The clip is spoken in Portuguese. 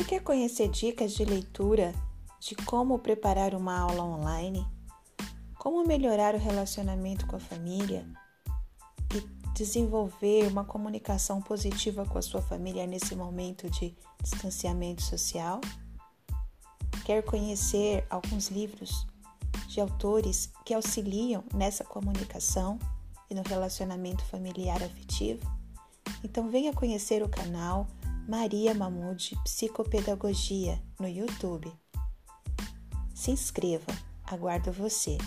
Você quer conhecer dicas de leitura de como preparar uma aula online? Como melhorar o relacionamento com a família e desenvolver uma comunicação positiva com a sua família nesse momento de distanciamento social? Quer conhecer alguns livros de autores que auxiliam nessa comunicação e no relacionamento familiar afetivo? Então venha conhecer o canal Maria Mamude Psicopedagogia no YouTube. Se inscreva, aguardo você.